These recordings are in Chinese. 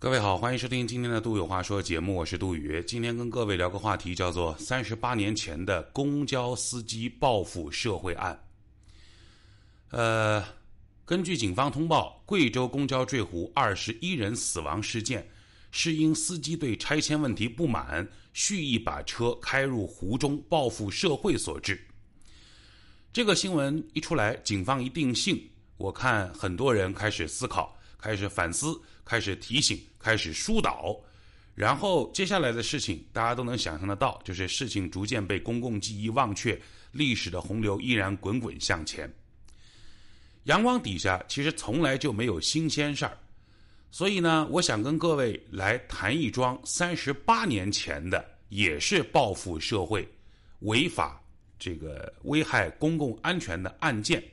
各位好，欢迎收听今天的《杜有话说》节目，我是杜宇。今天跟各位聊个话题，叫做三十八年前的公交司机报复社会案。呃，根据警方通报，贵州公交坠湖二十一人死亡事件，是因司机对拆迁问题不满，蓄意把车开入湖中报复社会所致。这个新闻一出来，警方一定性，我看很多人开始思考。开始反思，开始提醒，开始疏导，然后接下来的事情大家都能想象得到，就是事情逐渐被公共记忆忘却，历史的洪流依然滚滚向前。阳光底下其实从来就没有新鲜事儿，所以呢，我想跟各位来谈一桩三十八年前的，也是报复社会、违法这个危害公共安全的案件，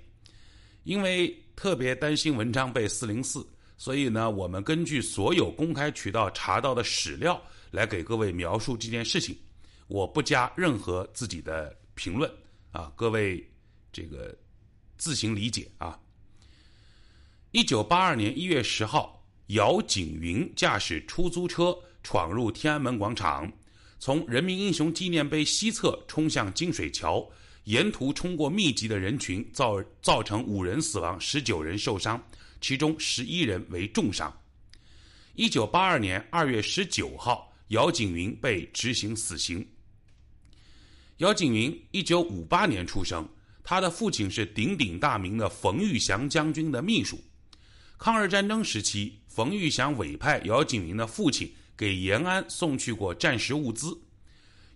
因为特别担心文章被四零四。所以呢，我们根据所有公开渠道查到的史料来给各位描述这件事情，我不加任何自己的评论啊，各位这个自行理解啊。一九八二年一月十号，姚景云驾驶出租车闯入天安门广场，从人民英雄纪念碑西侧冲向金水桥，沿途冲过密集的人群，造造成五人死亡，十九人受伤。其中十一人为重伤。一九八二年二月十九号，姚景云被执行死刑。姚景云一九五八年出生，他的父亲是鼎鼎大名的冯玉祥将军的秘书。抗日战争时期，冯玉祥委派姚景云的父亲给延安送去过战时物资，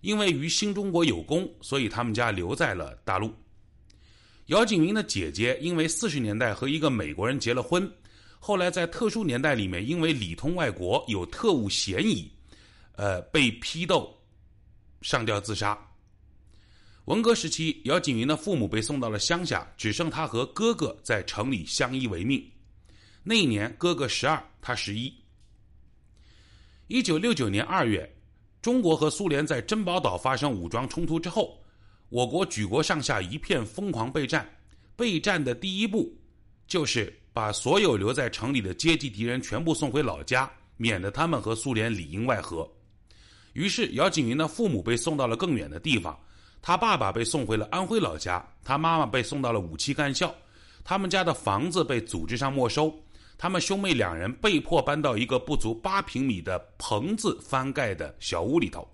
因为与新中国有功，所以他们家留在了大陆。姚景云的姐姐因为四十年代和一个美国人结了婚，后来在特殊年代里面，因为里通外国有特务嫌疑，呃，被批斗，上吊自杀。文革时期，姚景云的父母被送到了乡下，只剩他和哥哥在城里相依为命。那一年，哥哥十二，他十一。一九六九年二月，中国和苏联在珍宝岛发生武装冲突之后。我国举国上下一片疯狂备战，备战的第一步就是把所有留在城里的阶级敌人全部送回老家，免得他们和苏联里应外合。于是，姚景云的父母被送到了更远的地方，他爸爸被送回了安徽老家，他妈妈被送到了五七干校，他们家的房子被组织上没收，他们兄妹两人被迫搬到一个不足八平米的棚子翻盖的小屋里头。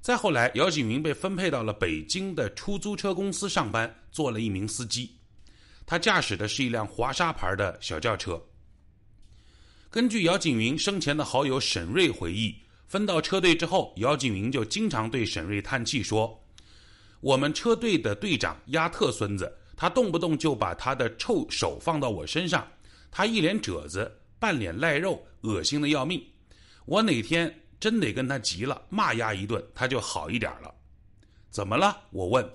再后来，姚景云被分配到了北京的出租车公司上班，做了一名司机。他驾驶的是一辆华沙牌的小轿车。根据姚景云生前的好友沈瑞回忆，分到车队之后，姚景云就经常对沈瑞叹气说：“我们车队的队长亚特孙子，他动不动就把他的臭手放到我身上，他一脸褶子，半脸赖肉，恶心的要命。我哪天……”真得跟他急了，骂丫一顿，他就好一点了。怎么了？我问。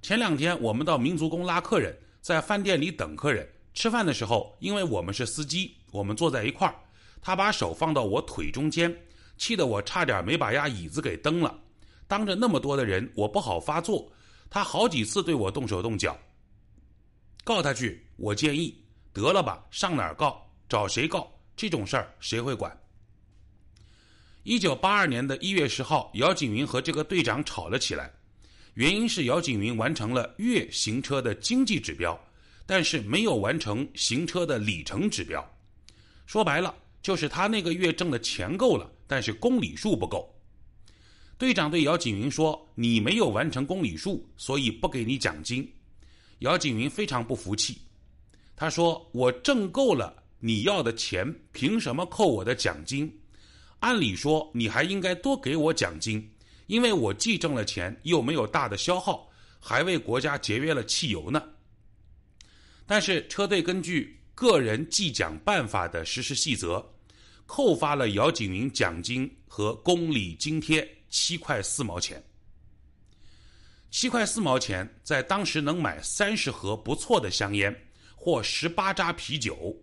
前两天我们到民族宫拉客人，在饭店里等客人吃饭的时候，因为我们是司机，我们坐在一块儿，他把手放到我腿中间，气得我差点没把丫椅子给蹬了。当着那么多的人，我不好发作，他好几次对我动手动脚。告他去，我建议得了吧，上哪儿告？找谁告？这种事儿谁会管？一九八二年的一月十号，姚景云和这个队长吵了起来，原因是姚景云完成了月行车的经济指标，但是没有完成行车的里程指标。说白了，就是他那个月挣的钱够了，但是公里数不够。队长对姚景云说：“你没有完成公里数，所以不给你奖金。”姚景云非常不服气，他说：“我挣够了你要的钱，凭什么扣我的奖金？”按理说，你还应该多给我奖金，因为我既挣了钱，又没有大的消耗，还为国家节约了汽油呢。但是车队根据个人计奖办法的实施细则，扣发了姚景云奖金和公里津贴七块四毛钱。七块四毛钱在当时能买三十盒不错的香烟或十八扎啤酒。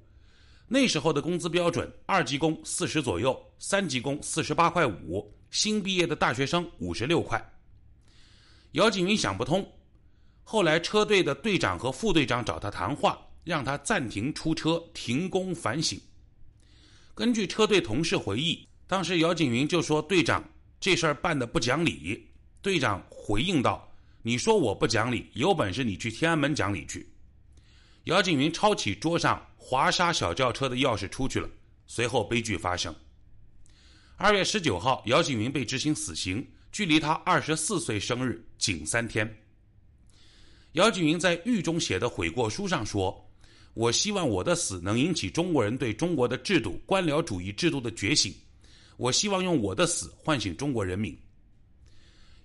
那时候的工资标准，二级工四十左右，三级工四十八块五，新毕业的大学生五十六块。姚景云想不通，后来车队的队长和副队长找他谈话，让他暂停出车，停工反省。根据车队同事回忆，当时姚景云就说：“队长，这事儿办的不讲理。”队长回应道：“你说我不讲理，有本事你去天安门讲理去。”姚景云抄起桌上华沙小轿车的钥匙出去了。随后悲剧发生。二月十九号，姚景云被执行死刑，距离他二十四岁生日仅三天。姚景云在狱中写的悔过书上说：“我希望我的死能引起中国人对中国的制度、官僚主义制度的觉醒。我希望用我的死唤醒中国人民。”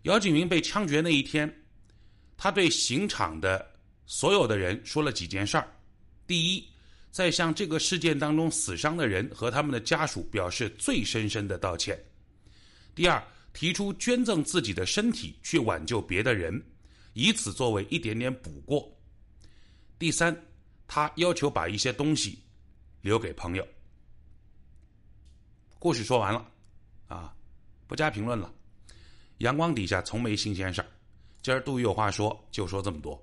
姚景云被枪决那一天，他对刑场的所有的人说了几件事儿。第一。在向这个事件当中死伤的人和他们的家属表示最深深的道歉。第二，提出捐赠自己的身体去挽救别的人，以此作为一点点补过。第三，他要求把一些东西留给朋友。故事说完了，啊，不加评论了。阳光底下从没新鲜事儿。今儿杜宇有话说，就说这么多。